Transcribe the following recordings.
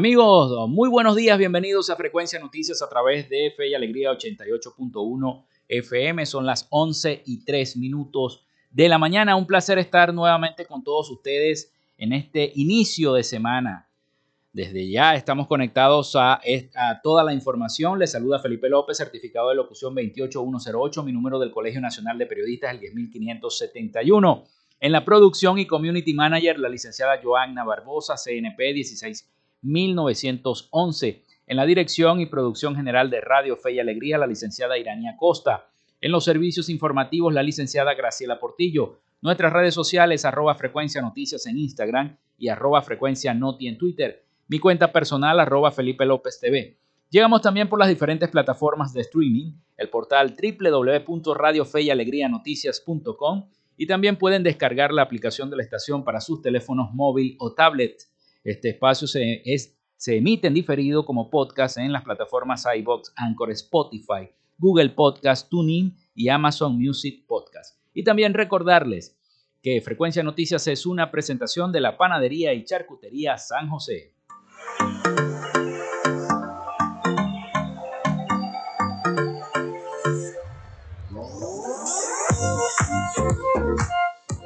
Amigos, muy buenos días, bienvenidos a Frecuencia Noticias a través de Fe y Alegría 88.1 FM. Son las 11 y 3 minutos de la mañana. Un placer estar nuevamente con todos ustedes en este inicio de semana. Desde ya estamos conectados a, toda la información. Les saluda Felipe López, certificado de locución 28108, mi número del Colegio Nacional de Periodistas, el 10571. En la producción y community manager, la licenciada Joanna Barbosa, CNP 16 1911. En la dirección y producción general de Radio Fe y Alegría, la licenciada Irania Costa. En los servicios informativos, la licenciada Graciela Portillo. Nuestras redes sociales, arroba frecuencia noticias en Instagram y arroba frecuencia noti en Twitter. Mi cuenta personal, arroba Felipe López TV. Llegamos también por las diferentes plataformas de streaming, el portal www.radiofeyalegrianoticias.com y también pueden descargar la aplicación de la estación para sus teléfonos móvil o tablet. Este espacio se, se emite en diferido como podcast en las plataformas iBox, Anchor, Spotify, Google Podcast, TuneIn y Amazon Music Podcast. Y también recordarles que Frecuencia Noticias es una presentación de la panadería y charcutería San José.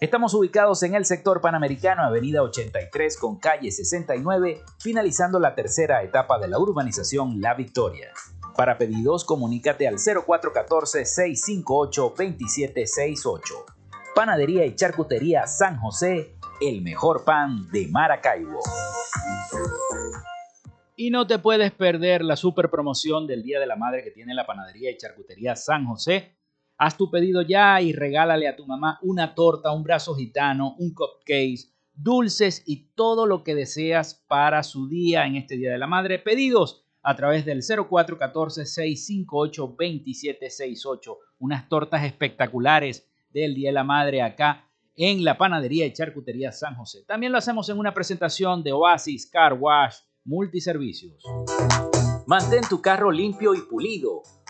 Estamos ubicados en el sector panamericano, avenida 83 con calle 69, finalizando la tercera etapa de la urbanización La Victoria. Para pedidos, comunícate al 0414-658-2768. Panadería y Charcutería San José, el mejor pan de Maracaibo. Y no te puedes perder la super promoción del Día de la Madre que tiene la Panadería y Charcutería San José Haz tu pedido ya y regálale a tu mamá una torta, un brazo gitano, un cupcake, dulces y todo lo que deseas para su día en este Día de la Madre. Pedidos a través del 0414-658-2768. Unas tortas espectaculares del Día de la Madre acá en la panadería y charcutería San José. También lo hacemos en una presentación de Oasis Car Wash Multiservicios. Mantén tu carro limpio y pulido.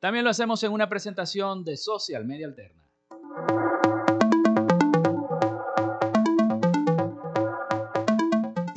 También lo hacemos en una presentación de Social Media Alterna.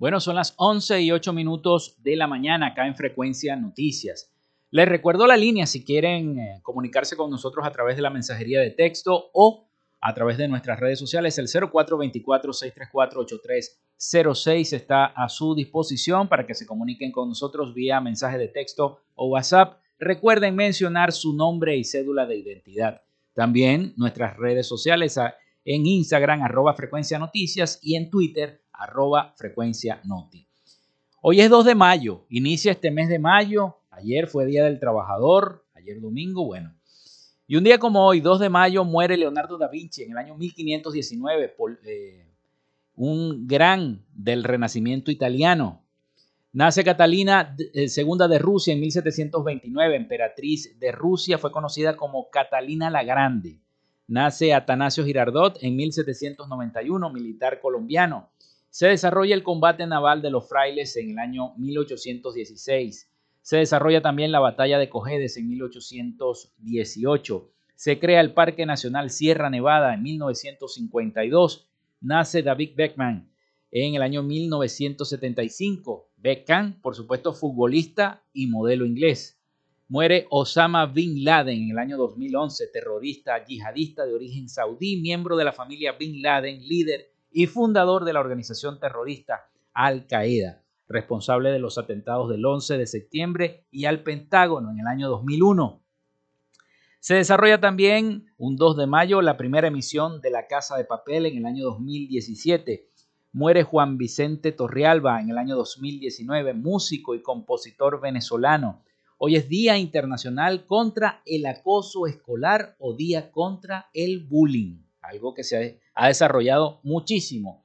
Bueno, son las 11 y 8 minutos de la mañana acá en Frecuencia Noticias. Les recuerdo la línea si quieren eh, comunicarse con nosotros a través de la mensajería de texto o a través de nuestras redes sociales. El 0424-634-8306 está a su disposición para que se comuniquen con nosotros vía mensaje de texto o WhatsApp. Recuerden mencionar su nombre y cédula de identidad. También nuestras redes sociales en Instagram, arroba frecuencia noticias y en Twitter, arroba frecuencia noti. Hoy es 2 de mayo, inicia este mes de mayo. Ayer fue Día del Trabajador, ayer domingo, bueno. Y un día como hoy, 2 de mayo, muere Leonardo da Vinci en el año 1519, eh, un gran del Renacimiento italiano. Nace Catalina II eh, de Rusia en 1729, emperatriz de Rusia, fue conocida como Catalina la Grande. Nace Atanasio Girardot en 1791, militar colombiano. Se desarrolla el combate naval de los frailes en el año 1816. Se desarrolla también la batalla de Cojedes en 1818. Se crea el Parque Nacional Sierra Nevada en 1952. Nace David Beckman en el año 1975. Beckham, por supuesto, futbolista y modelo inglés. Muere Osama Bin Laden en el año 2011, terrorista yihadista de origen saudí, miembro de la familia Bin Laden, líder y fundador de la organización terrorista Al Qaeda, responsable de los atentados del 11 de septiembre y al Pentágono en el año 2001. Se desarrolla también un 2 de mayo la primera emisión de La Casa de Papel en el año 2017. Muere Juan Vicente Torrealba en el año 2019, músico y compositor venezolano. Hoy es Día Internacional contra el Acoso Escolar o Día contra el Bullying, algo que se ha desarrollado muchísimo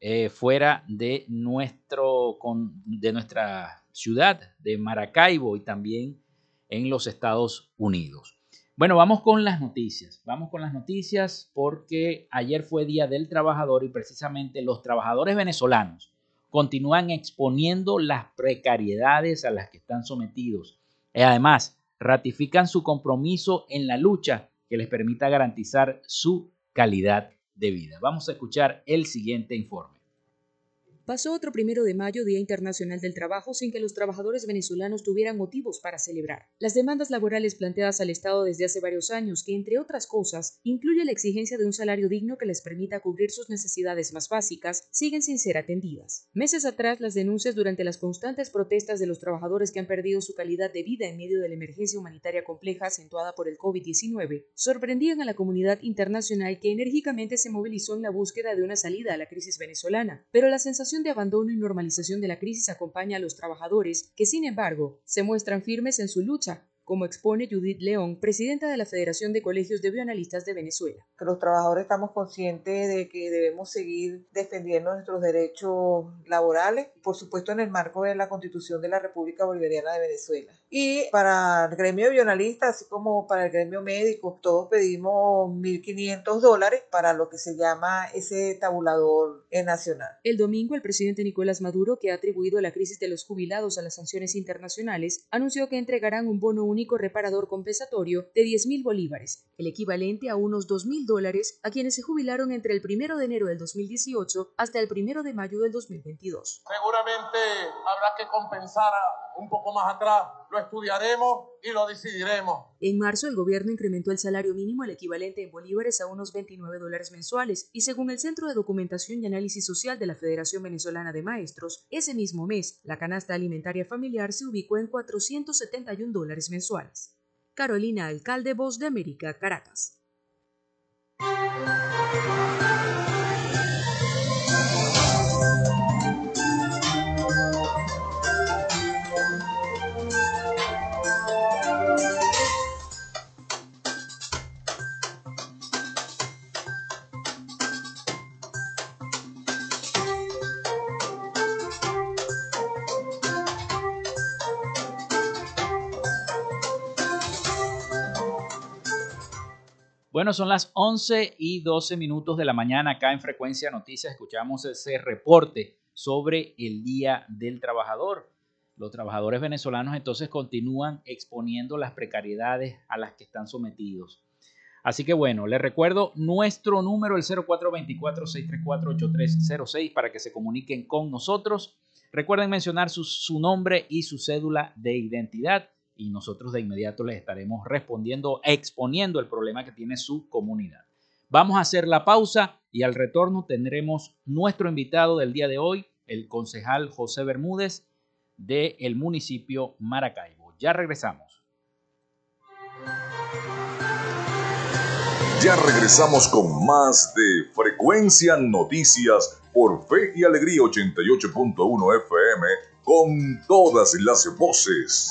eh, fuera de, nuestro, de nuestra ciudad de Maracaibo y también en los Estados Unidos. Bueno, vamos con las noticias. Vamos con las noticias porque ayer fue Día del Trabajador y precisamente los trabajadores venezolanos continúan exponiendo las precariedades a las que están sometidos. Y además, ratifican su compromiso en la lucha que les permita garantizar su calidad de vida. Vamos a escuchar el siguiente informe. Pasó otro primero de mayo, Día Internacional del Trabajo, sin que los trabajadores venezolanos tuvieran motivos para celebrar. Las demandas laborales planteadas al Estado desde hace varios años, que entre otras cosas incluye la exigencia de un salario digno que les permita cubrir sus necesidades más básicas, siguen sin ser atendidas. Meses atrás, las denuncias durante las constantes protestas de los trabajadores que han perdido su calidad de vida en medio de la emergencia humanitaria compleja acentuada por el COVID-19 sorprendían a la comunidad internacional que enérgicamente se movilizó en la búsqueda de una salida a la crisis venezolana. Pero la sensación de abandono y normalización de la crisis acompaña a los trabajadores, que sin embargo se muestran firmes en su lucha como expone Judith León, presidenta de la Federación de Colegios de Bioanalistas de Venezuela. Que los trabajadores estamos conscientes de que debemos seguir defendiendo nuestros derechos laborales, por supuesto en el marco de la Constitución de la República Bolivariana de Venezuela. Y para el gremio de bioanalistas, así como para el gremio médico, todos pedimos 1.500 dólares para lo que se llama ese tabulador nacional. El domingo, el presidente Nicolás Maduro, que ha atribuido la crisis de los jubilados a las sanciones internacionales, anunció que entregarán un bono único reparador compensatorio de 10.000 bolívares, el equivalente a unos 2.000 dólares a quienes se jubilaron entre el 1 de enero del 2018 hasta el 1 de mayo del 2022. Seguramente habrá que compensar un poco más atrás, lo estudiaremos y lo decidiremos. En marzo, el gobierno incrementó el salario mínimo, el equivalente en bolívares, a unos 29 dólares mensuales, y según el Centro de Documentación y Análisis Social de la Federación Venezolana de Maestros, ese mismo mes, la canasta alimentaria familiar se ubicó en 471 dólares mensuales. Carolina Alcalde, Voz de América, Caracas. Bueno, son las 11 y 12 minutos de la mañana acá en Frecuencia Noticias. Escuchamos ese reporte sobre el Día del Trabajador. Los trabajadores venezolanos entonces continúan exponiendo las precariedades a las que están sometidos. Así que bueno, les recuerdo nuestro número, el 0424-634-8306, para que se comuniquen con nosotros. Recuerden mencionar su, su nombre y su cédula de identidad y nosotros de inmediato les estaremos respondiendo, exponiendo el problema que tiene su comunidad. Vamos a hacer la pausa y al retorno tendremos nuestro invitado del día de hoy, el concejal José Bermúdez del municipio Maracaibo. Ya regresamos. Ya regresamos con más de Frecuencia Noticias por Fe y Alegría 88.1 FM con todas las voces.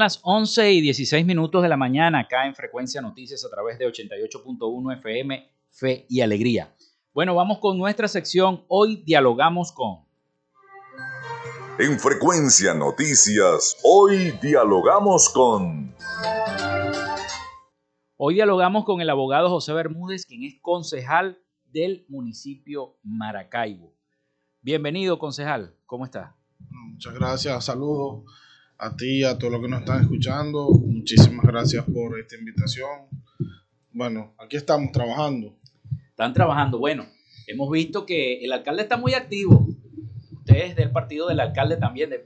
Las 11 y 16 minutos de la mañana acá en Frecuencia Noticias a través de 88.1 FM, Fe y Alegría. Bueno, vamos con nuestra sección. Hoy dialogamos con... En Frecuencia Noticias, hoy dialogamos con... Hoy dialogamos con el abogado José Bermúdez, quien es concejal del municipio Maracaibo. Bienvenido, concejal. ¿Cómo está? Muchas gracias. Saludos a ti y a todos los que nos están escuchando. Muchísimas gracias por esta invitación. Bueno, aquí estamos trabajando. Están trabajando. Bueno, hemos visto que el alcalde está muy activo. Usted es del partido del alcalde también, de,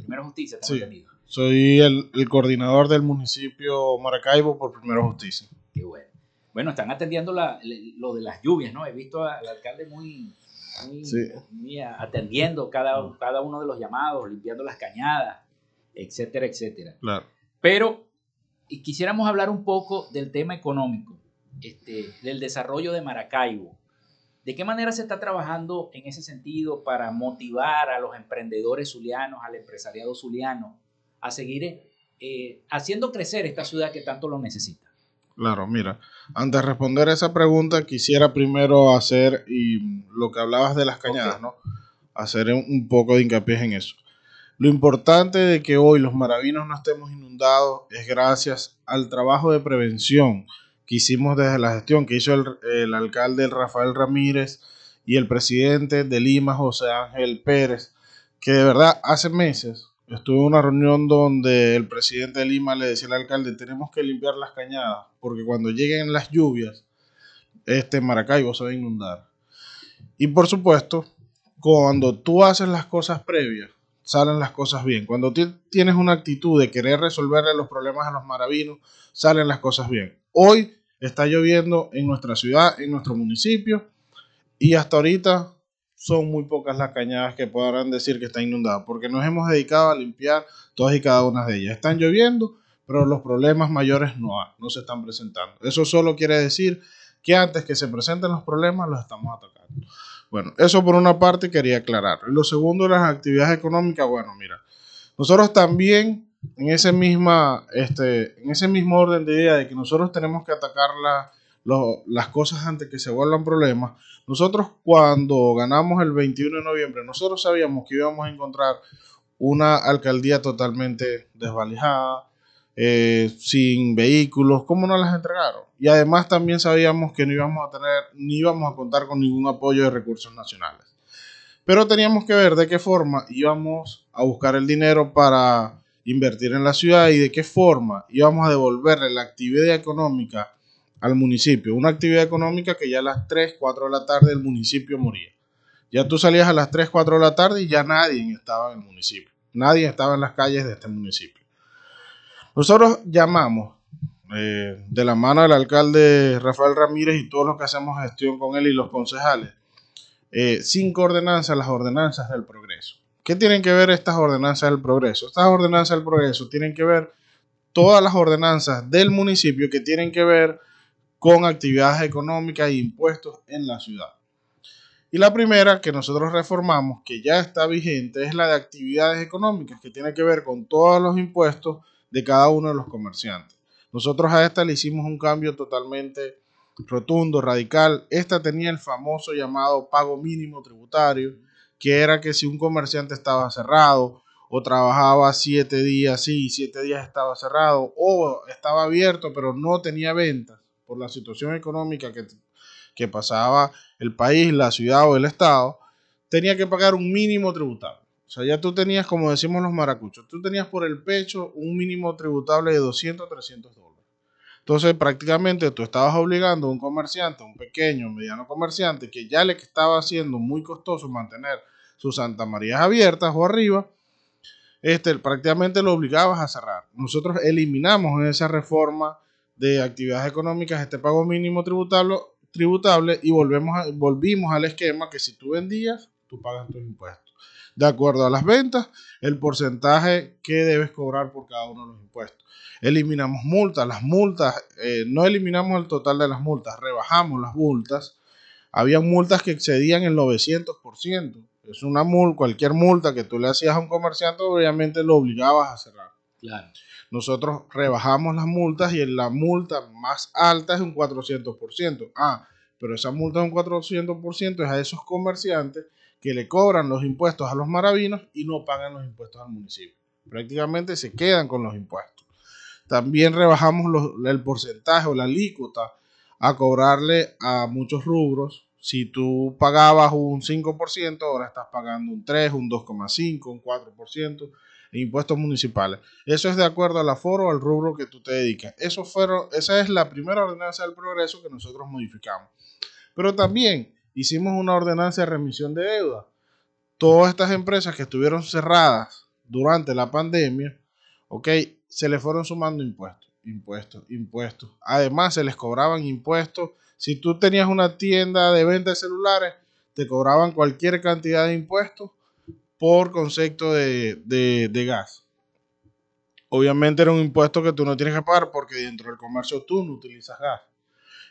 Primera Justicia. Sí, soy el, coordinador del municipio Maracaibo por Primera Justicia. Qué bueno. Bueno, están atendiendo lo de las lluvias, ¿no? He visto al alcalde muy, atendiendo cada, cada uno de los llamados, limpiando las cañadas etcétera, etcétera. Claro. Pero quisiéramos hablar un poco del tema económico, este, del desarrollo de Maracaibo. ¿De qué manera se está trabajando en ese sentido para motivar a los emprendedores zulianos, al empresariado zuliano, a seguir eh, haciendo crecer esta ciudad que tanto lo necesita? Claro, mira, antes de responder esa pregunta, quisiera primero hacer, y lo que hablabas de las cañadas, ¿no? Hacer un poco de hincapié en eso. Lo importante de que hoy los maravinos no estemos inundados es gracias al trabajo de prevención que hicimos desde la gestión que hizo el, alcalde Rafael Ramírez y el presidente de Lima, José Ángel Pérez, que de verdad hace meses estuve en una reunión donde el presidente de Lima le decía al alcalde, tenemos que limpiar las cañadas, porque cuando lleguen las lluvias, este Maracaibo se va a inundar. Y por supuesto, cuando tú haces las cosas previas, salen las cosas bien. Cuando tienes una actitud de querer resolverle los problemas a los maravinos, salen las cosas bien. Hoy está lloviendo en nuestra ciudad, en nuestro municipio, y hasta ahorita son muy pocas las cañadas que podrán decir que está inundada, porque nos hemos dedicado a limpiar todas y cada una de ellas. Están lloviendo, pero los problemas mayores no, no se están presentando. Eso solo quiere decir que antes que se presenten los problemas los estamos atacando. Bueno, eso por una parte quería aclarar. Lo segundo, las actividades económicas, bueno, mira, nosotros también en ese, misma, este, en ese mismo orden de idea de que nosotros tenemos que atacar las cosas antes que se vuelvan problemas, nosotros cuando ganamos el 21 de noviembre, nosotros sabíamos que íbamos a encontrar una alcaldía totalmente desvalijada, eh, sin vehículos, ¿cómo nos las entregaron? Y además también sabíamos que no íbamos a tener, ni íbamos a contar con ningún apoyo de recursos nacionales. Pero teníamos que ver de qué forma íbamos a buscar el dinero para invertir en la ciudad y de qué forma íbamos a devolverle la actividad económica al municipio. Una actividad económica que ya a las 3, 4 de la tarde el municipio moría. Ya tú salías a las 3, 4 de la tarde y ya nadie estaba en el municipio. Nadie estaba en las calles de este municipio. Nosotros llamamos eh, de la mano del alcalde Rafael Ramírez y todos los que hacemos gestión con él y los concejales, eh, cinco ordenanzas, las ordenanzas del progreso. ¿Qué tienen que ver estas ordenanzas del progreso? Estas ordenanzas del progreso tienen que ver todas las ordenanzas del municipio que tienen que ver con actividades económicas e impuestos en la ciudad. Y la primera que nosotros reformamos, que ya está vigente, es la de actividades económicas, que tiene que ver con todos los impuestos de cada uno de los comerciantes. Nosotros a esta le hicimos un cambio totalmente rotundo, radical. Esta tenía el famoso llamado pago mínimo tributario, que era que si un comerciante estaba cerrado o trabajaba siete días, sí, siete días estaba cerrado, o estaba abierto pero no tenía ventas, por la situación económica que, que pasaba el país, la ciudad o el estado, tenía que pagar un mínimo tributable. O sea, ya tú tenías, como decimos los maracuchos, tú tenías por el pecho un mínimo tributable de 200, 300 dólares. Entonces, prácticamente tú estabas obligando a un comerciante, un pequeño, mediano comerciante, que ya le estaba haciendo muy costoso mantener sus Santa Marías abiertas o arriba, este, prácticamente lo obligabas a cerrar. Nosotros eliminamos en esa reforma de actividades económicas este pago mínimo tributable, tributable y volvemos volvimos al esquema que si tú vendías, tú pagas tus impuestos. De acuerdo a las ventas, el porcentaje que debes cobrar por cada uno de los impuestos. Eliminamos multas, las multas, eh, no eliminamos el total de las multas, rebajamos las multas. Había multas que excedían el 900%. Es una multa, cualquier multa que tú le hacías a un comerciante, obviamente lo obligabas a cerrar. Claro. Nosotros rebajamos las multas y en la multa más alta es un 400%. Ah, pero esa multa de un 400% es a esos comerciantes que le cobran los impuestos a los maravinos y no pagan los impuestos al municipio. Prácticamente se quedan con los impuestos. También rebajamos el porcentaje o la alícuota a cobrarle a muchos rubros si tú pagabas un 5%, ahora estás pagando un 3, un 2,5, un 4% en impuestos municipales. Eso es de acuerdo al aforo o al rubro que tú te dedicas. Eso fueron, esa es la primera ordenanza del progreso que nosotros modificamos. Pero también hicimos una ordenanza de remisión de deuda. Todas estas empresas que estuvieron cerradas durante la pandemia, ok, se les fueron sumando impuestos, impuestos, impuestos. Además, se les cobraban impuestos si tú tenías una tienda de venta de celulares, te cobraban cualquier cantidad de impuestos por concepto de, gas. Obviamente era un impuesto que tú no tienes que pagar porque dentro del comercio tú no utilizas gas.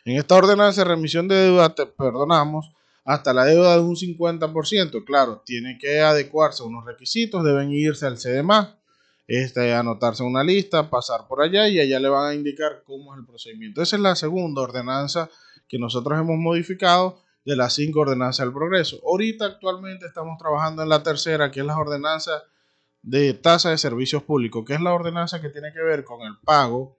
En esta ordenanza de remisión de deuda te perdonamos hasta la deuda de un 50%. Claro, tiene que adecuarse a unos requisitos, deben irse al CDMA, este, anotarse una lista, pasar por allá y allá le van a indicar cómo es el procedimiento. Esa es la segunda ordenanza que nosotros hemos modificado de las cinco ordenanzas del progreso. Ahorita actualmente estamos trabajando en la tercera, que es la ordenanza de tasa de servicios públicos, que es la ordenanza que tiene que ver con el pago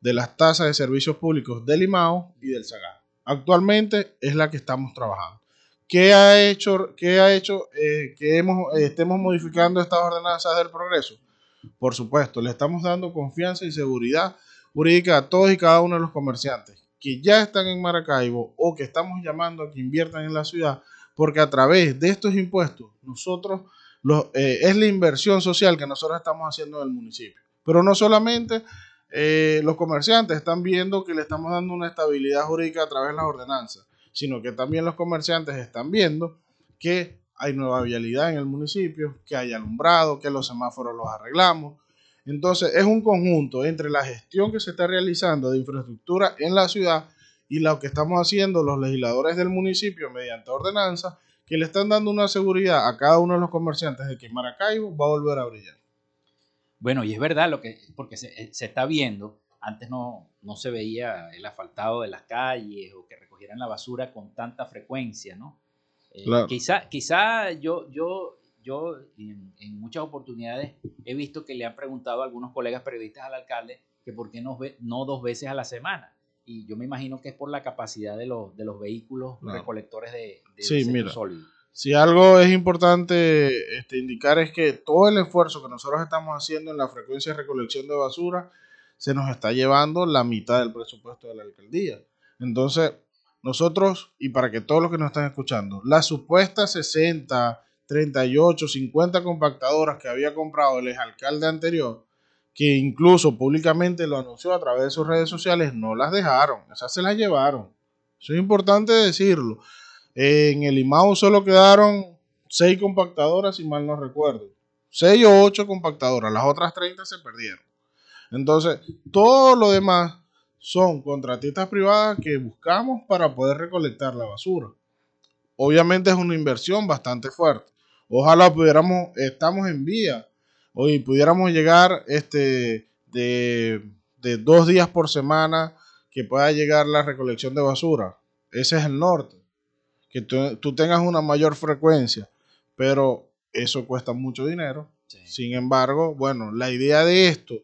de las tasas de servicios públicos del IMAO y del SAGA. Actualmente es la que estamos trabajando. ¿Qué ha hecho, qué ha hecho eh, que eh, estemos modificando estas ordenanzas del progreso? Por supuesto, le estamos dando confianza y seguridad jurídica a todos y cada uno de los comerciantes que ya están en Maracaibo o que estamos llamando a que inviertan en la ciudad, porque a través de estos impuestos nosotros eh, es la inversión social que nosotros estamos haciendo en el municipio. Pero no solamente los comerciantes están viendo que le estamos dando una estabilidad jurídica a través de las ordenanzas, sino que también los comerciantes están viendo que hay nueva vialidad en el municipio, que hay alumbrado, que los semáforos los arreglamos, entonces, es un conjunto entre la gestión que se está realizando de infraestructura en la ciudad y lo que estamos haciendo los legisladores del municipio mediante ordenanza, que le están dando una seguridad a cada uno de los comerciantes de que Maracaibo va a volver a brillar. Bueno, y es verdad lo que, porque se, eh, está viendo, antes no, no se veía el asfaltado de las calles o que recogieran la basura con tanta frecuencia, ¿no? Eh, quizá, quizá yo, yo yo en, muchas oportunidades he visto que le han preguntado a algunos colegas periodistas al alcalde que por qué no, no dos veces a la semana. Y yo me imagino que es por la capacidad de los, de los vehículos recolectores de, de sí, mira, Si algo es importante este, indicar es que todo el esfuerzo que nosotros estamos haciendo en la frecuencia de recolección de basura se nos está llevando la mitad del presupuesto de la alcaldía. Entonces, nosotros, y para que todos los que nos están escuchando, las supuestas 60, 38, 50 compactadoras que había comprado el alcalde anterior, que incluso públicamente lo anunció a través de sus redes sociales, no las dejaron, esas se las llevaron. Eso es importante decirlo. En el IMAU solo quedaron 6 compactadoras, si mal no recuerdo. 6 o 8 compactadoras, las otras 30 se perdieron. Entonces, todo lo demás son contratistas privadas que buscamos para poder recolectar la basura. Obviamente es una inversión bastante fuerte. Ojalá pudiéramos, estamos en vía, hoy pudiéramos llegar este, de, dos días por semana que pueda llegar la recolección de basura. Ese es el norte. Que tú, tengas una mayor frecuencia, pero eso cuesta mucho dinero. Sin embargo, bueno, la idea de esto,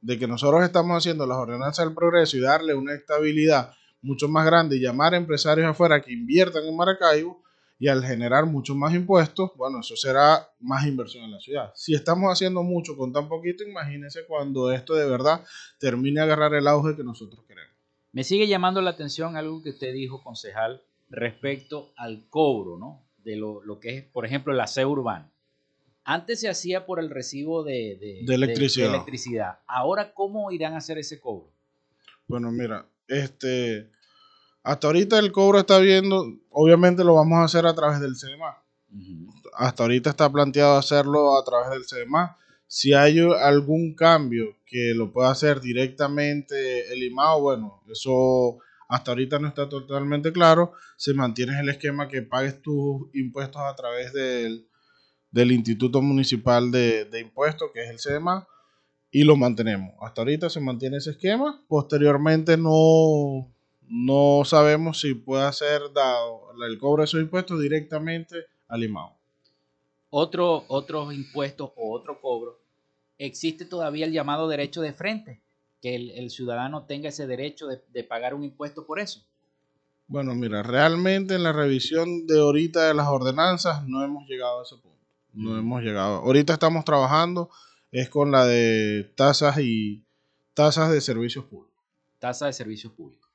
de que nosotros estamos haciendo las ordenanzas del progreso y darle una estabilidad mucho más grande y llamar a empresarios afuera que inviertan en Maracaibo y al generar mucho más impuestos, bueno, eso será más inversión en la ciudad. Si estamos haciendo mucho con tan poquito, imagínense cuando esto de verdad termine a agarrar el auge que nosotros queremos. Me sigue llamando la atención algo que usted dijo, concejal, respecto al cobro, ¿no? De lo, que es, por ejemplo, el aseo urbano. Antes se hacía por el recibo de, electricidad. electricidad. Ahora, ¿cómo irán a hacer ese cobro? Bueno, mira, este, hasta ahorita el cobro está viendo, obviamente lo vamos a hacer a través del CDMA. Hasta ahorita está planteado hacerlo a través del CDMA. Si hay algún cambio que lo pueda hacer directamente el IMAO, bueno, eso hasta ahorita no está totalmente claro. Se mantiene el esquema que pagues tus impuestos a través del, Instituto Municipal de, de Impuestos, que es el CDMA, y lo mantenemos. Hasta ahorita se mantiene ese esquema. Posteriormente no, no sabemos si puede ser dado el cobro de esos impuestos directamente al IMAO. Otro, otros impuestos o otro cobro, existe todavía el llamado derecho de frente, que el, ciudadano tenga ese derecho de, pagar un impuesto por eso. Bueno, mira, realmente en la revisión de ahorita de las ordenanzas no hemos llegado a ese punto. No hemos llegado. Ahorita estamos trabajando es con la de tasas y tasas de servicios públicos. Tasa de servicios públicos.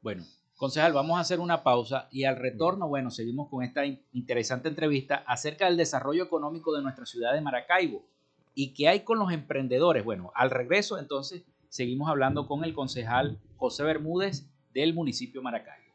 Bueno, concejal, vamos a hacer una pausa y al retorno, bueno, seguimos con esta interesante entrevista acerca del desarrollo económico de nuestra ciudad de Maracaibo y qué hay con los emprendedores. Bueno, al regreso entonces seguimos hablando con el concejal José Bermúdez del municipio Maracaibo.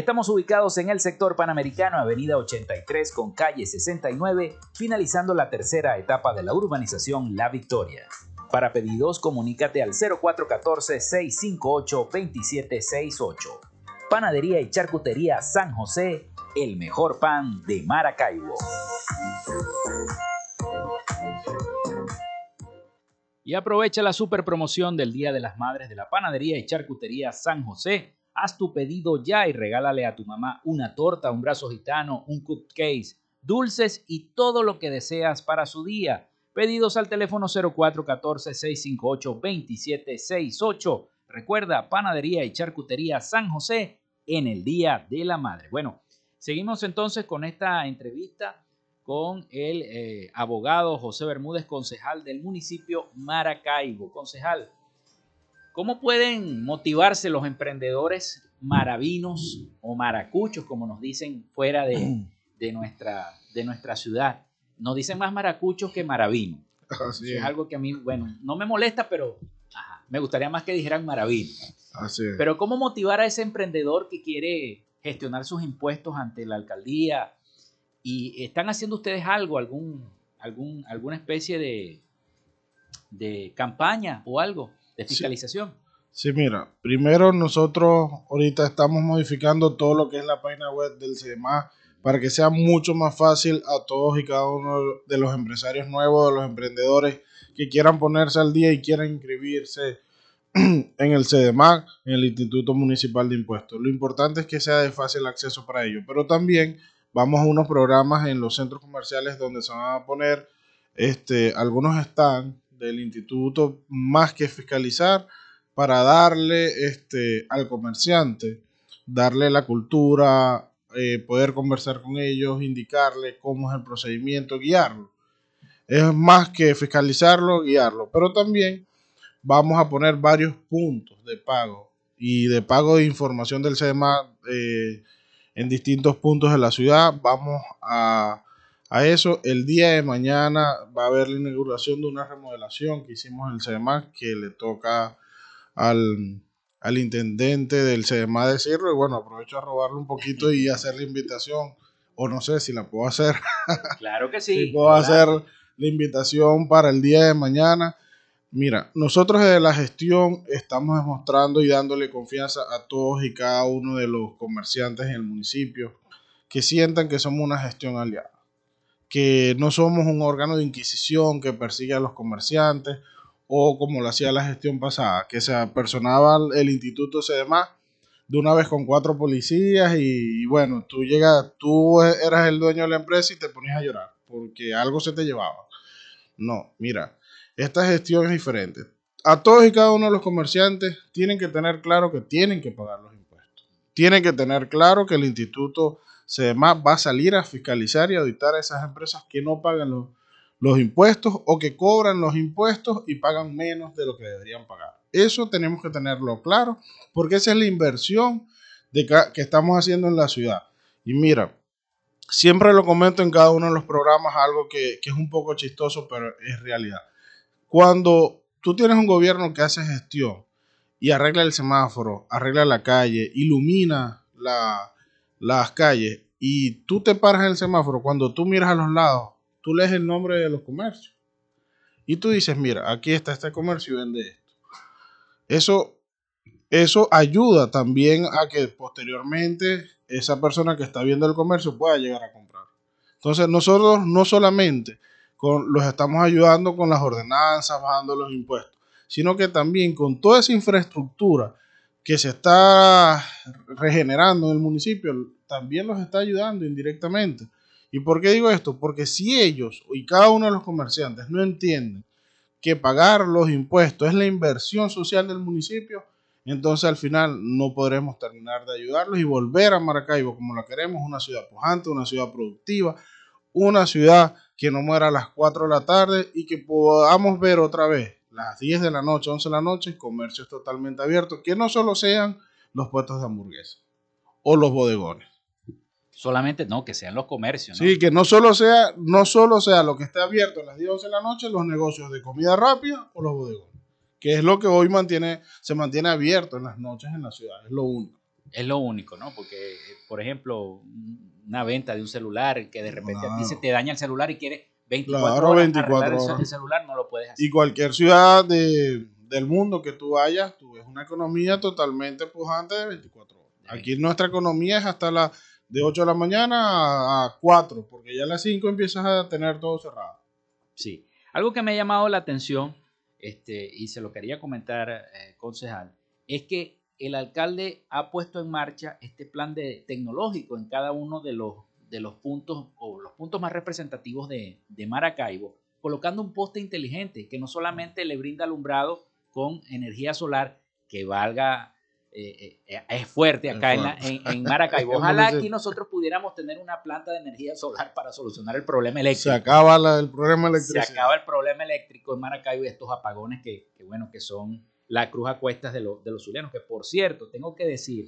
Estamos ubicados en el sector panamericano, avenida 83 con calle 69, finalizando la tercera etapa de la urbanización La Victoria. Para pedidos, comunícate al 0414-658-2768. Panadería y Charcutería San José, el mejor pan de Maracaibo. Y aprovecha la super promoción del Día de las Madres de la Panadería y Charcutería San José Haz tu pedido ya y regálale a tu mamá una torta, un brazo gitano, un cupcake, dulces y todo lo que deseas para su día. Pedidos al teléfono 0414-658-2768. Recuerda, Panadería y Charcutería San José en el Día de la Madre. Bueno, seguimos entonces con esta entrevista con el eh, abogado José Bermúdez, concejal del municipio Maracaibo. Concejal, ¿Cómo pueden motivarse los emprendedores maravinos o maracuchos, como nos dicen fuera de, nuestra, de nuestra ciudad? Nos dicen más maracuchos que maravinos. es. algo que a mí, bueno, no me molesta, pero me gustaría más que dijeran maravino. Pero ¿cómo motivar a ese emprendedor que quiere gestionar sus impuestos ante la alcaldía? ¿Y están haciendo ustedes algo, algún, algún, alguna especie de, de campaña o algo? De fiscalización. Sí. mira, primero nosotros ahorita estamos modificando todo lo que es la página web del CEMA para que sea mucho más fácil a todos y cada uno de los empresarios nuevos, de los emprendedores que quieran ponerse al día y quieran inscribirse en el CDMAC, en el Instituto Municipal de Impuestos. Lo importante es que sea de fácil acceso para ellos, pero también vamos a unos programas en los centros comerciales donde se van a poner este, algunos stands del instituto más que fiscalizar para darle este, al comerciante, darle la cultura, eh, poder conversar con ellos, indicarle cómo es el procedimiento, guiarlo. es más que fiscalizarlo, guiarlo, pero también vamos a poner varios puntos de pago y de pago de información del CEMA eh, en distintos puntos de la ciudad. Vamos a, a, eso. El día de mañana va a haber la inauguración de una remodelación que hicimos en el CEMA que le toca al, al intendente del CEMA decirlo. Y bueno, aprovecho a robarle un poquito y hacer la invitación. O no sé si la puedo hacer. Claro que sí. si puedo hacer la invitación para el día de mañana. Mira, nosotros desde la gestión estamos demostrando y dándole confianza a todos y cada uno de los comerciantes en el municipio que sientan que somos una gestión aliada, que no somos un órgano de inquisición que persigue a los comerciantes o como lo hacía la gestión pasada, que se apersonaba el Instituto CEDEMA de una vez con cuatro policías y, y, bueno, tú llegas, tú eras el dueño de la empresa y te ponías a llorar porque algo se te llevaba. No, mira, esta gestión es diferente. A todos y cada uno de los comerciantes tienen que tener claro que tienen que pagar los impuestos. Tienen que tener claro que el instituto CEDEMA va a salir a fiscalizar y auditar a esas empresas que no pagan los, los impuestos o que cobran los impuestos y pagan menos de lo que deberían pagar. Eso tenemos que tenerlo claro porque esa es la inversión de que estamos haciendo en la ciudad. Y mira, siempre lo comento en cada uno de los programas, algo que, que, es un poco chistoso, pero es realidad. Cuando tú tienes un gobierno que hace gestión y arregla el semáforo, arregla la calle, ilumina la, las calles y tú te paras en el semáforo, cuando tú miras a los lados, tú lees el nombre de los comercios y tú dices, mira, aquí está este comercio y vende esto. Eso, eso ayuda también a que posteriormente esa persona que está viendo el comercio pueda llegar a comprar. Entonces nosotros no solamente con, los estamos ayudando con las ordenanzas, bajando los impuestos, sino que también con toda esa infraestructura que se está regenerando en el municipio, también los está ayudando indirectamente. ¿Y por qué digo esto? Porque si ellos y cada uno de los comerciantes no entienden que pagar los impuestos es la inversión social del municipio, entonces al final no podremos terminar de ayudarlos y volver a Maracaibo como la queremos, una ciudad pujante, una ciudad productiva, una ciudad que no muera a las 4 de la tarde y que podamos ver otra vez las 10 de la noche, 11 de la noche, comercios totalmente abiertos, que no solo sean los puestos de hamburguesa o los bodegones. Solamente no, que sean los comercios. ¿no? Sí, que no solo sea, no solo sea lo que esté abierto a las 10, 11 de la noche, los negocios de comida rápida o los bodegones, que es lo que hoy mantiene, se mantiene abierto en las noches en la ciudad, es lo único. Es lo único, ¿no? Porque, por ejemplo, una venta de un celular que de repente a ti se te daña el celular y quieres 24 claro, horas 24 horas. el celular, no lo puedes hacer. Y cualquier ciudad de, del mundo que tú vayas, tú ves una economía totalmente pujante de 24 horas. Aquí nuestra economía es hasta la de 8 de la mañana a 4, porque ya a las 5 empiezas a tener todo cerrado. Sí. Algo que me ha llamado la atención, este, y se lo quería comentar, eh, concejal, es que el alcalde ha puesto en marcha este plan de, tecnológico en cada uno de los, de los puntos o los puntos más representativos de, de Maracaibo, colocando un poste inteligente que no solamente le brinda alumbrado con energía solar que valga, eh, eh, es fuerte acá en, la, en, en, Maracaibo. Ojalá aquí nosotros pudiéramos tener una planta de energía solar para solucionar el problema eléctrico. Se acaba la, el problema eléctrico. Se acaba el problema eléctrico en Maracaibo y estos apagones que, que bueno, que son la cruz a cuestas de, lo, de los zulianos, que por cierto, tengo que decir,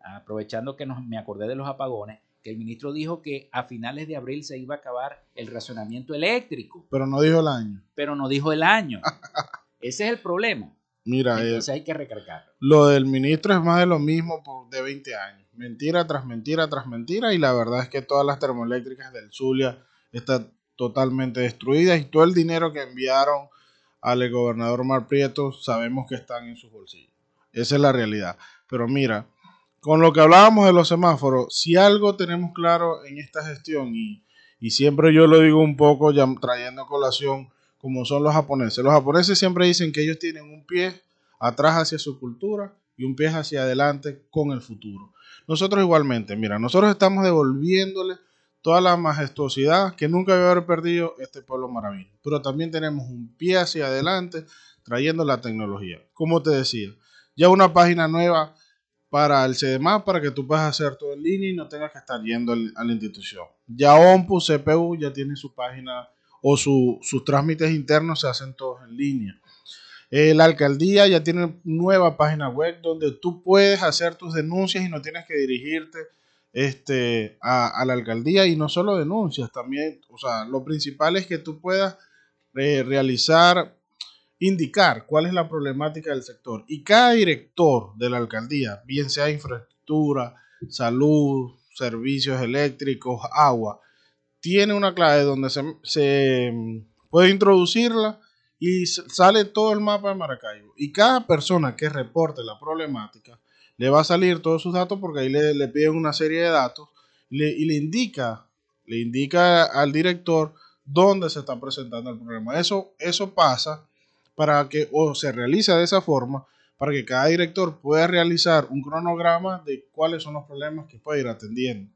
aprovechando que nos, me acordé de los apagones, que el ministro dijo que a finales de abril se iba a acabar el racionamiento eléctrico. Pero no dijo el año. Pero no dijo el año. Ese es el problema. Mira, entonces eh, hay que recargarlo. Lo del ministro es más de lo mismo por, de 20 años. Mentira tras mentira tras mentira. Y la verdad es que todas las termoeléctricas del Zulia están totalmente destruidas y todo el dinero que enviaron al gobernador Mar Prieto sabemos que están en sus bolsillos. Esa es la realidad. Pero mira, con lo que hablábamos de los semáforos, si algo tenemos claro en esta gestión, y, y siempre yo lo digo un poco ya trayendo colación, como son los japoneses. Los japoneses siempre dicen que ellos tienen un pie atrás hacia su cultura y un pie hacia adelante con el futuro. Nosotros igualmente, mira, nosotros estamos devolviéndole toda la majestuosidad que nunca debe haber perdido este pueblo maravilloso. Pero también tenemos un pie hacia adelante trayendo la tecnología. Como te decía, ya una página nueva para el CDMA para que tú puedas hacer todo en línea y no tengas que estar yendo a la institución. Ya OMPU, CPU ya tiene su página o sus trámites internos se hacen todos en línea. Eh, la alcaldía ya tiene nueva página web donde tú puedes hacer tus denuncias y no tienes que dirigirte este, a, la alcaldía y no solo denuncias, también, o sea, lo principal es que tú puedas eh, realizar, indicar cuál es la problemática del sector y cada director de la alcaldía, bien sea infraestructura, salud, servicios eléctricos, agua, tiene una clave donde se, mm, puede introducirla y sale todo el mapa de Maracaibo. Y cada persona que reporte la problemática le va a salir todos sus datos porque ahí le, piden una serie de datos y le, indica, le indica al director dónde se está presentando el problema. Eso, eso pasa para que, o se realiza de esa forma, para que cada director pueda realizar un cronograma de cuáles son los problemas que puede ir atendiendo.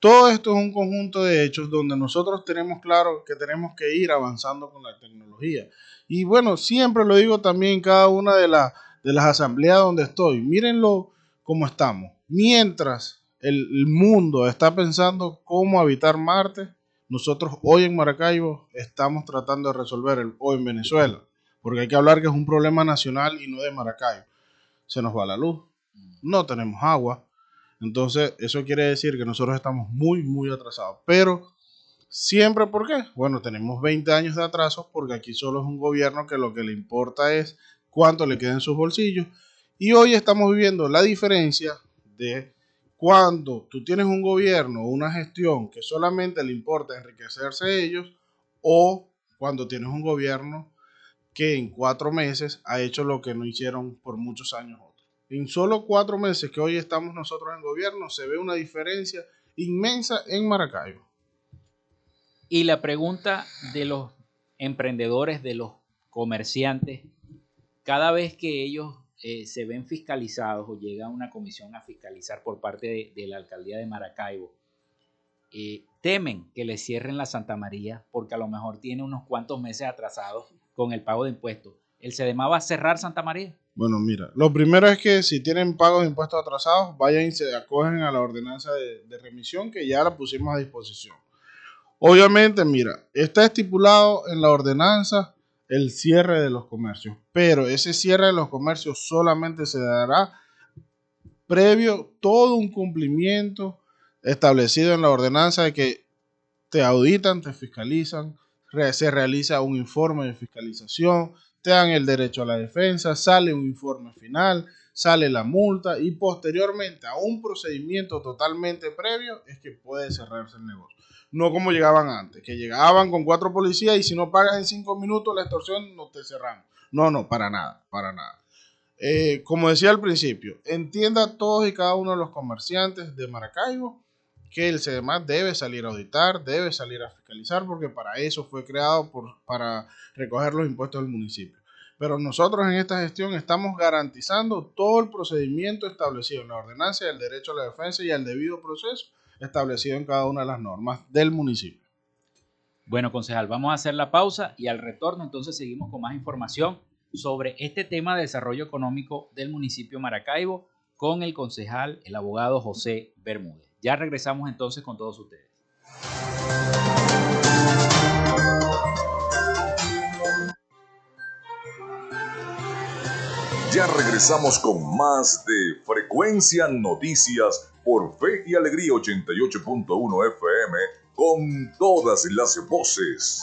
Todo esto es un conjunto de hechos donde nosotros tenemos claro que tenemos que ir avanzando con la tecnología. Y bueno, siempre lo digo también en cada una de, de las asambleas donde estoy. Mírenlo cómo estamos. Mientras el, el mundo está pensando cómo habitar Marte, nosotros hoy en Maracaibo estamos tratando de resolver el, o en Venezuela porque hay que hablar que es un problema nacional y no de Maracaibo. Se nos va la luz, no tenemos agua, entonces eso quiere decir que nosotros estamos muy, muy atrasados. Pero siempre, ¿por qué? Bueno, tenemos 20 años de atraso porque aquí solo es un gobierno que lo que le importa es cuánto le queda en sus bolsillos. Y hoy estamos viviendo la diferencia de cuando tú tienes un gobierno una gestión que solamente le importa enriquecerse ellos o cuando tienes un gobierno que en cuatro meses ha hecho lo que no hicieron por muchos años otros. En solo cuatro meses que hoy estamos nosotros en gobierno se ve una diferencia inmensa en Maracaibo. Y la pregunta de los emprendedores, de los comerciantes, cada vez que ellos eh, se ven fiscalizados o llega una comisión a fiscalizar por parte de, la alcaldía de Maracaibo, eh, temen que le cierren la Santa María porque a lo mejor tiene unos cuantos meses atrasados con el pago de impuestos. ¿El CEDEMA va a cerrar Santa María? Bueno, mira, lo primero es que si tienen pago de impuestos atrasados, vayan y se acogen a la ordenanza de, de remisión que ya la pusimos a disposición. Obviamente, mira, está estipulado en la ordenanza el cierre de los comercios, pero ese cierre de los comercios solamente se dará previo todo un cumplimiento establecido en la ordenanza de que te auditan, te fiscalizan, se realiza un informe de fiscalización, te dan el derecho a la defensa, sale un informe final, sale la multa y posteriormente a un procedimiento totalmente previo es que puede cerrarse el negocio. No como llegaban antes, que llegaban con cuatro policías y si no pagas en cinco minutos la extorsión no te cerramos. No, no, para nada, para nada. Eh, como decía al principio, entienda todos y cada uno de los comerciantes de Maracaibo que el CEDEMAT debe salir a auditar, debe salir a fiscalizar, porque para eso fue creado, para recoger los impuestos del municipio. Pero nosotros en esta gestión estamos garantizando todo el procedimiento establecido en la ordenanza del derecho a la defensa y al debido proceso establecido en cada una de las normas del municipio. Bueno, concejal, vamos a hacer la pausa y al retorno entonces seguimos con más información sobre este tema de desarrollo económico del municipio Maracaibo con el concejal, el abogado José Bermúdez. Ya regresamos entonces con todos ustedes. Ya regresamos con más de Frecuencia Noticias por Fe y Alegría 88.1 FM con todas las voces.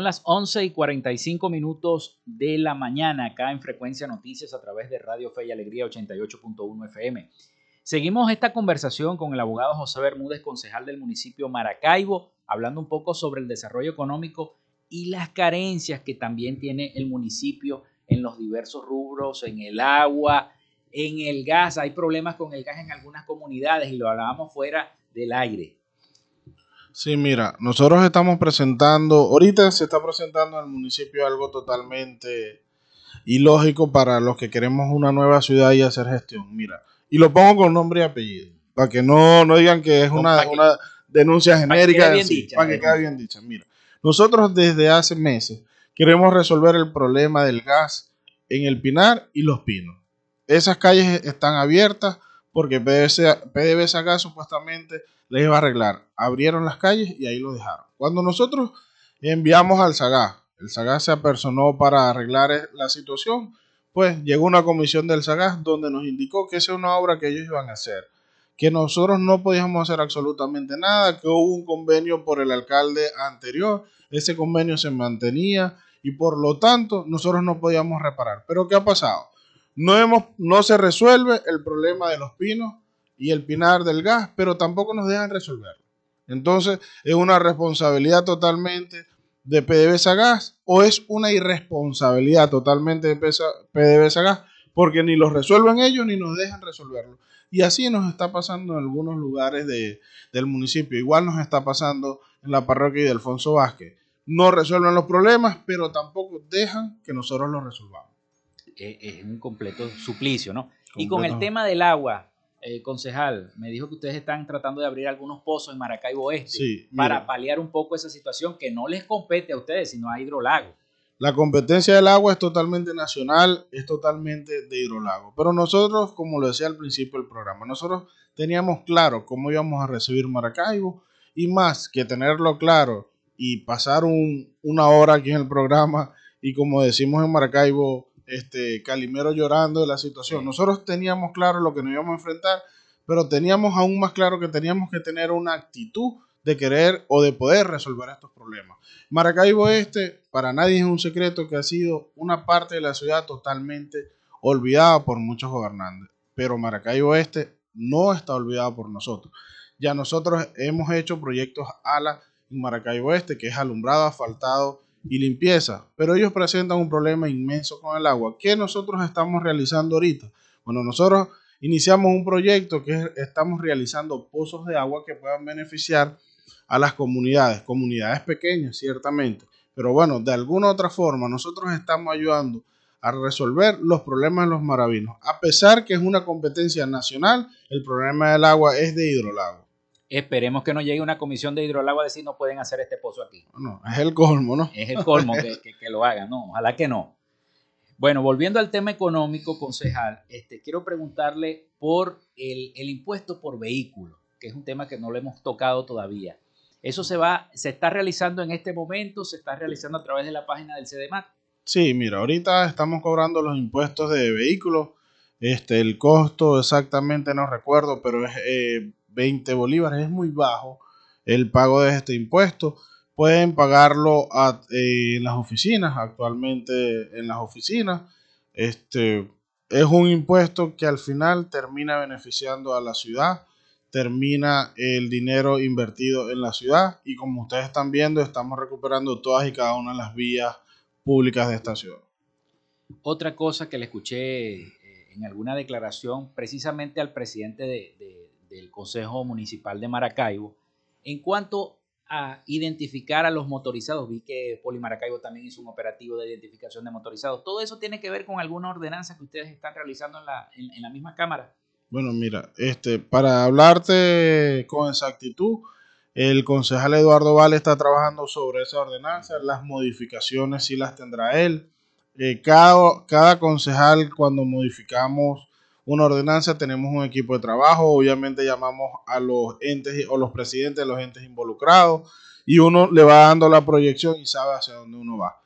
Son las 11 y 45 minutos de la mañana acá en Frecuencia Noticias a través de Radio Fe y Alegría 88.1 FM. Seguimos esta conversación con el abogado José Bermúdez, concejal del municipio Maracaibo, hablando un poco sobre el desarrollo económico y las carencias que también tiene el municipio en los diversos rubros, en el agua, en el gas. Hay problemas con el gas en algunas comunidades y lo hablábamos fuera del aire. Sí, mira, nosotros estamos presentando, ahorita se está presentando en el municipio algo totalmente ilógico para los que queremos una nueva ciudad y hacer gestión. Mira, y lo pongo con nombre y apellido, para que no, no digan que es una, una denuncia genérica, para que, para que quede bien dicha. Mira, nosotros desde hace meses queremos resolver el problema del gas en el Pinar y Los Pinos. Esas calles están abiertas porque PDVSA, PDVSA supuestamente les iba a arreglar. Abrieron las calles y ahí lo dejaron. Cuando nosotros enviamos al SAGAS, el SAGAS se apersonó para arreglar la situación, pues llegó una comisión del SAGAS donde nos indicó que esa es una obra que ellos iban a hacer, que nosotros no podíamos hacer absolutamente nada, que hubo un convenio por el alcalde anterior, ese convenio se mantenía y por lo tanto nosotros no podíamos reparar. Pero ¿qué ha pasado? No, hemos, no se resuelve el problema de los pinos y el pinar del gas, pero tampoco nos dejan resolverlo. Entonces, es una responsabilidad totalmente de PDVSA Gas o es una irresponsabilidad totalmente de PDVSA Gas porque ni lo resuelven ellos ni nos dejan resolverlo. Y así nos está pasando en algunos lugares del municipio. Igual nos está pasando en la parroquia de Alfonso Vázquez. No resuelven los problemas, pero tampoco dejan que nosotros los resolvamos. Es un completo suplicio, ¿no? Y con el tema del agua, eh, concejal, me dijo que ustedes están tratando de abrir algunos pozos en Maracaibo Oeste para paliar un poco esa situación que no les compete a ustedes, sino a Hidrolago. La competencia del agua es totalmente nacional, es totalmente de Hidrolago. Pero nosotros, como lo decía al principio del programa, nosotros teníamos claro cómo íbamos a recibir Maracaibo y más que tenerlo claro y pasar una hora aquí en el programa y como decimos en Maracaibo, este, Calimero llorando de la situación. Nosotros teníamos claro lo que nos íbamos a enfrentar, pero teníamos aún más claro que teníamos que tener una actitud de querer o de poder resolver estos problemas. Maracaibo Este, para nadie es un secreto que ha sido una parte de la ciudad totalmente olvidada por muchos gobernantes, pero Maracaibo Este no está olvidada por nosotros. Ya nosotros hemos hecho proyectos ALA en Maracaibo Este, que es alumbrado, asfaltado, y limpieza, pero ellos presentan un problema inmenso con el agua. ¿Qué nosotros estamos realizando ahorita? Bueno, nosotros iniciamos un proyecto que estamos realizando pozos de agua que puedan beneficiar a las comunidades, comunidades pequeñas, ciertamente, pero bueno, de alguna otra forma nosotros estamos ayudando a resolver los problemas de los maravinos. A pesar que es una competencia nacional, el problema del agua es de hidrolago. Esperemos que no llegue una comisión de hidrolago a decir no pueden hacer este pozo aquí. No, es el colmo, ¿no? Es el colmo que, lo hagan, no, ojalá que no. Bueno, volviendo al tema económico, concejal, este, quiero preguntarle por el, impuesto por vehículo, que es un tema que no lo hemos tocado todavía. ¿Eso se va, se está realizando en este momento? ¿Se está realizando a través de la página del CDMAT? Sí, mira, ahorita estamos cobrando los impuestos de vehículos. Este, el costo exactamente no recuerdo, pero es eh, 20 bolívares, es muy bajo el pago de este impuesto. Pueden pagarlo eh, en las oficinas, actualmente en las oficinas. Este, es un impuesto que al final termina beneficiando a la ciudad, termina el dinero invertido en la ciudad y como ustedes están viendo estamos recuperando todas y cada una de las vías públicas de esta ciudad. Otra cosa que le escuché eh, en alguna declaración precisamente al presidente de del Consejo Municipal de Maracaibo en cuanto a identificar a los motorizados. Vi que Poli Maracaibo también hizo un operativo de identificación de motorizados. ¿Todo eso tiene que ver con alguna ordenanza que ustedes están realizando en la, en, la misma Cámara? Bueno, mira, este, para hablarte con exactitud, el concejal Eduardo Vale está trabajando sobre esa ordenanza, las modificaciones sí las tendrá él. Eh, cada, cada concejal cuando modificamos una ordenanza, tenemos un equipo de trabajo, obviamente llamamos a los entes o los presidentes de los entes involucrados y uno le va dando la proyección y sabe hacia dónde uno va.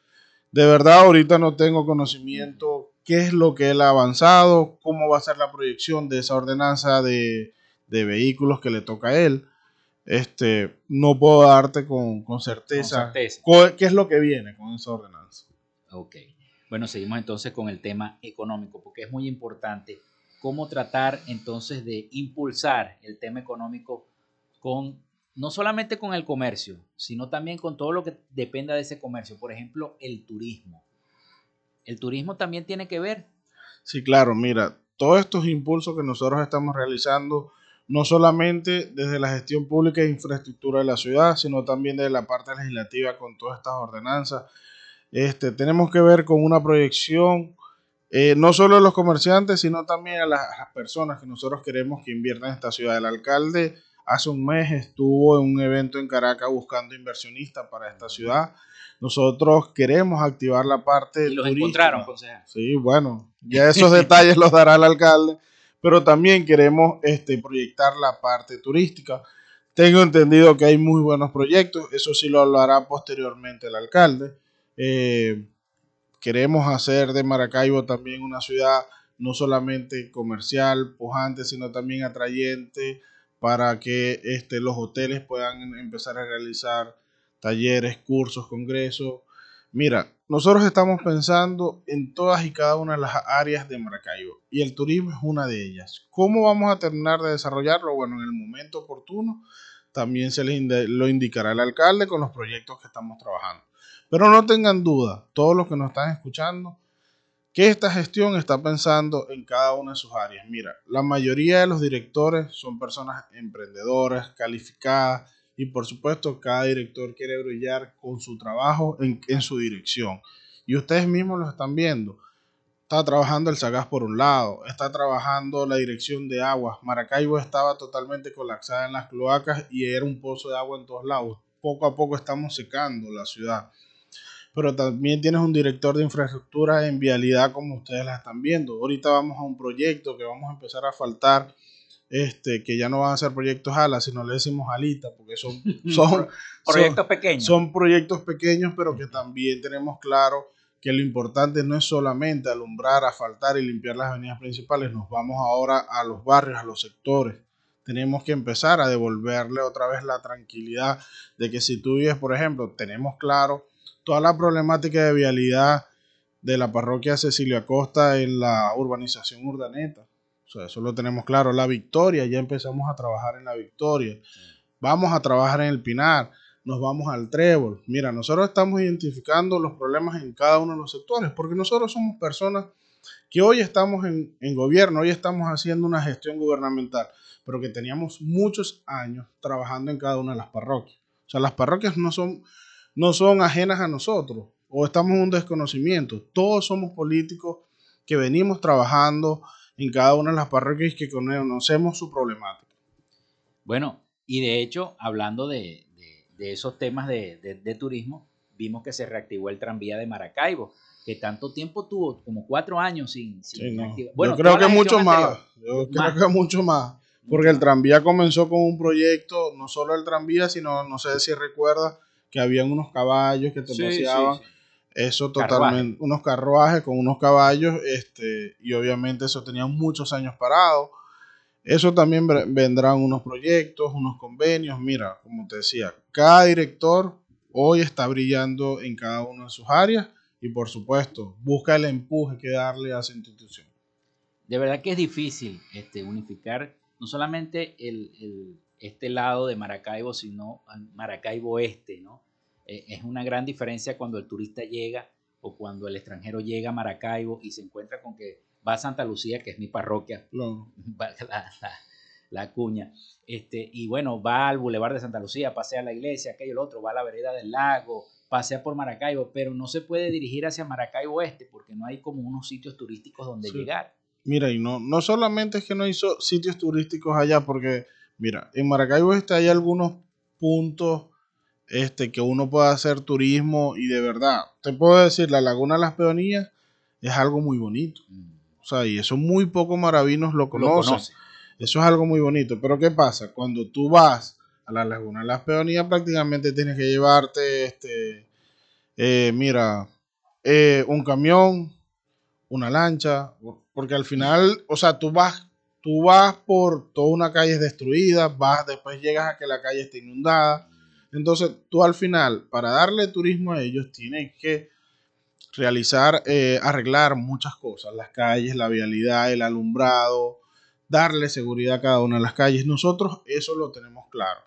De verdad, ahorita no tengo conocimiento qué es lo que él ha avanzado, cómo va a ser la proyección de esa ordenanza de, vehículos que le toca a él. Este, no puedo darte con, certeza, qué es lo que viene con esa ordenanza. Ok. Bueno, seguimos entonces con el tema económico, porque es muy importante cómo tratar entonces de impulsar el tema económico con no solamente con el comercio, sino también con todo lo que dependa de ese comercio. Por ejemplo, el turismo. El turismo también tiene que ver. Sí, claro, mira, todos estos impulsos que nosotros estamos realizando no solamente desde la gestión pública e infraestructura de la ciudad, sino también desde la parte legislativa con todas estas ordenanzas. Este, tenemos que ver con una proyección eh, no solo a los comerciantes, sino también a las, personas que nosotros queremos que inviertan en esta ciudad. El alcalde hace un mes estuvo en un evento en Caracas buscando inversionistas para esta ciudad. Nosotros queremos activar la parte y los encontraron, consejero. Sí, bueno, ya esos detalles los dará el alcalde pero también queremos este, proyectar la parte turística. Tengo entendido que hay muy buenos proyectos, eso sí lo hablará posteriormente el alcalde. Eh, queremos hacer de Maracaibo también una ciudad no solamente comercial, pujante, sino también atrayente para que este, los hoteles puedan empezar a realizar talleres, cursos, congresos. Mira, nosotros estamos pensando en todas y cada una de las áreas de Maracaibo y el turismo es una de ellas. ¿Cómo vamos a terminar de desarrollarlo? Bueno, en el momento oportuno también se les lo indicará el alcalde con los proyectos que estamos trabajando. Pero no tengan duda, todos los que nos están escuchando, que esta gestión está pensando en cada una de sus áreas. Mira, la mayoría de los directores son personas emprendedoras, calificadas, y por supuesto cada director quiere brillar con su trabajo en, su dirección. Y ustedes mismos lo están viendo. Está trabajando el Sagaz por un lado, está trabajando la dirección de aguas. Maracaibo estaba totalmente colapsada en las cloacas y era un pozo de agua en todos lados. Poco a poco estamos secando la ciudad. Pero también tienes un director de infraestructura en vialidad como ustedes la están viendo. Ahorita vamos a un proyecto que vamos a empezar a faltar este, que ya no van a ser proyectos alas, sino le decimos alita, porque son, son proyectos pequeños. Son proyectos pequeños, pero que también tenemos claro que lo importante no es solamente alumbrar, asfaltar y limpiar las avenidas principales, nos vamos ahora a los barrios, a los sectores. Tenemos que empezar a devolverle otra vez la tranquilidad de que si tú vives, por ejemplo, tenemos claro toda la problemática de vialidad de la parroquia Cecilia Costa en la urbanización Urdaneta eso lo tenemos claro. La victoria, ya empezamos a trabajar en la victoria. Vamos a trabajar en el Pinar, nos vamos al Trébol. Mira, nosotros estamos identificando los problemas en cada uno de los sectores, porque nosotros somos personas que hoy estamos en, en gobierno, hoy estamos haciendo una gestión gubernamental, pero que teníamos muchos años trabajando en cada una de las parroquias. O sea, las parroquias no son, no son ajenas a nosotros o estamos en un desconocimiento. Todos somos políticos que venimos trabajando en cada una de las parroquias que conocemos su problemática. Bueno, y de hecho, hablando de, esos temas de, turismo, vimos que se reactivó el tranvía de Maracaibo, que tanto tiempo tuvo, como cuatro años sin, Bueno, yo creo que mucho más, yo creo que mucho más, porque el tranvía comenzó con un proyecto, no solo el tranvía, sino, no sé si recuerdas, que habían unos caballos que te paseaban. Eso totalmente, unos carruajes con unos caballos, este, y obviamente eso tenía muchos años parado. Eso también vendrán unos proyectos, unos convenios. Mira, como te decía, cada director hoy está brillando en cada una de sus áreas y por supuesto busca el empuje que darle a esa institución. De verdad que es difícil este, unificar no solamente el, este lado de Maracaibo, sino Maracaibo Este, ¿no? Eh, es una gran diferencia cuando el turista llega o cuando el extranjero llega a Maracaibo y se encuentra con que va a Santa Lucía, que es mi parroquia, la, cuña, este, y bueno, va al Boulevard de Santa Lucía, pasea a la iglesia, aquello, el otro, va a la vereda del lago, pasea por Maracaibo, pero no se puede dirigir hacia Maracaibo Este porque no hay como unos sitios turísticos donde llegar. Mira, y no, no solamente es que no hizo sitios turísticos allá, porque, mira, en Maracaibo Este hay algunos puntos este, que uno pueda hacer turismo y de verdad, te puedo decir, la Laguna de las Peonías es algo muy bonito. Mm. O sea, y eso muy pocos maravinos lo conocen. Eso es algo muy bonito. Pero ¿qué pasa? Cuando tú vas a la Laguna de las Peonías, prácticamente tienes que llevarte, este, eh, mira, eh, un camión, una lancha, porque al final, o sea, tú vas, tú vas por toda una calle destruida, vas, después llegas a que la calle esté inundada entonces, tú al final, para darle turismo a ellos, tienes que realizar, eh, arreglar muchas cosas, las calles, la vialidad, el alumbrado, darle seguridad a cada una de las calles. Nosotros eso lo tenemos claro.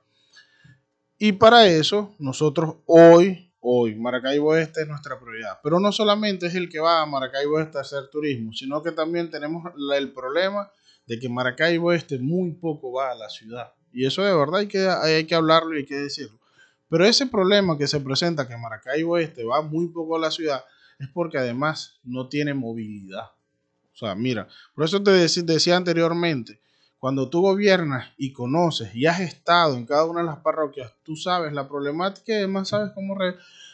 Y para eso, nosotros hoy, hoy, Maracaibo Este es nuestra prioridad. Pero no solamente es el que va a Maracaibo Este a hacer turismo, sino que también tenemos el problema de que Maracaibo Este muy poco va a la ciudad. Y eso de verdad hay que, hay que hablarlo y hay que decirlo. Pero ese problema que se presenta, que Maracaibo Este va muy poco a la ciudad, es porque además no tiene movilidad. O sea, mira, por eso te decía anteriormente, cuando tú gobiernas y conoces y has estado en cada una de las parroquias, tú sabes la problemática y además sabes cómo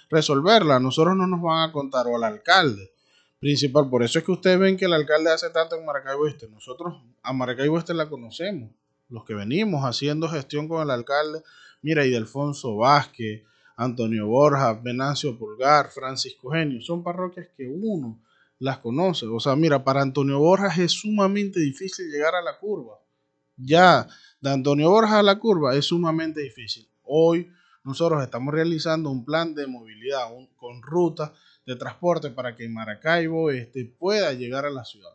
resolverla. Nosotros no nos van a contar, o al alcalde principal. Por eso es que ustedes ven que el alcalde hace tanto en Maracaibo Este. Nosotros a Maracaibo Este la conocemos. Los que venimos haciendo gestión con el alcalde, mira, Alfonso Vázquez, Antonio Borja, Venancio Pulgar, Francisco Genio, son parroquias que uno las conoce. O sea, mira, para Antonio Borja es sumamente difícil llegar a la curva ya de Antonio Borja a la curva es sumamente difícil. Hoy nosotros estamos realizando un plan de movilidad con rutas de transporte para que Maracaibo este, pueda llegar a la ciudad.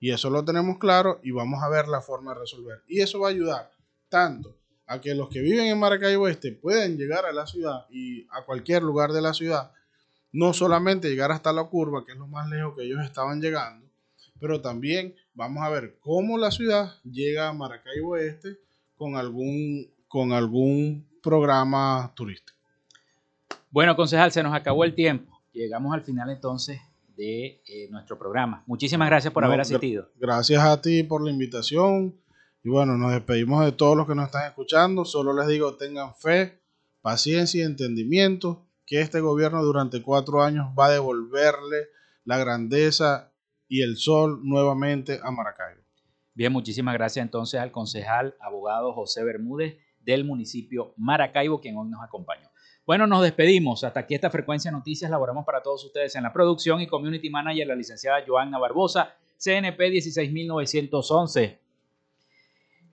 Y eso lo tenemos claro y vamos a ver la forma de resolver. Y eso va a ayudar tanto a que los que viven en Maracaibo Este puedan llegar a la ciudad y a cualquier lugar de la ciudad, no solamente llegar hasta la curva, que es lo más lejos que ellos estaban llegando, pero también vamos a ver cómo la ciudad llega a Maracaibo Este con algún, con algún programa turístico. Bueno, concejal, se nos acabó el tiempo. Llegamos al final entonces de eh, nuestro programa. Muchísimas gracias por haber asistido. Gracias a ti por la invitación. Y bueno, nos despedimos de todos los que nos están escuchando. Solo les digo, tengan fe, paciencia y entendimiento que este gobierno durante cuatro años va a devolverle la grandeza y el sol nuevamente a Maracaibo. Bien, muchísimas gracias entonces al concejal abogado José Bermúdez del municipio Maracaibo, quien hoy nos acompañó. Bueno, nos despedimos. Hasta aquí esta frecuencia noticias. Laboramos para todos ustedes en la producción y community manager, la licenciada Joanna Barbosa, CNP 16911.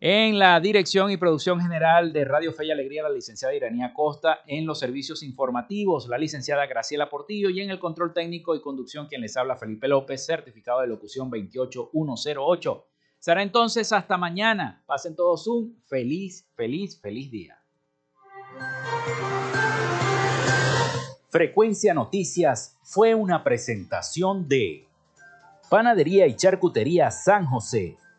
En la dirección y producción general de Radio Fe y Alegría, la licenciada Iranía Costa. En los servicios informativos, la licenciada Graciela Portillo. Y en el control técnico y conducción, quien les habla, Felipe López, certificado de locución 28108. Será entonces hasta mañana. Pasen todos un feliz, feliz, feliz día. Frecuencia Noticias fue una presentación de Panadería y Charcutería San José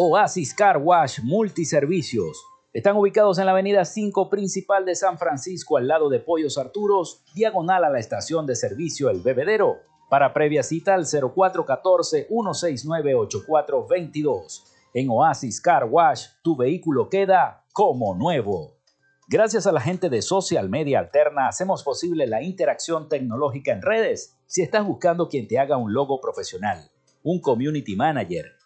Oasis Car Wash Multiservicios. Están ubicados en la avenida 5 principal de San Francisco, al lado de Pollos Arturos, diagonal a la estación de servicio El Bebedero. Para previa cita al 0414-169-8422. En Oasis Car Wash, tu vehículo queda como nuevo. Gracias a la gente de Social Media Alterna hacemos posible la interacción tecnológica en redes. Si estás buscando quien te haga un logo profesional, un community manager,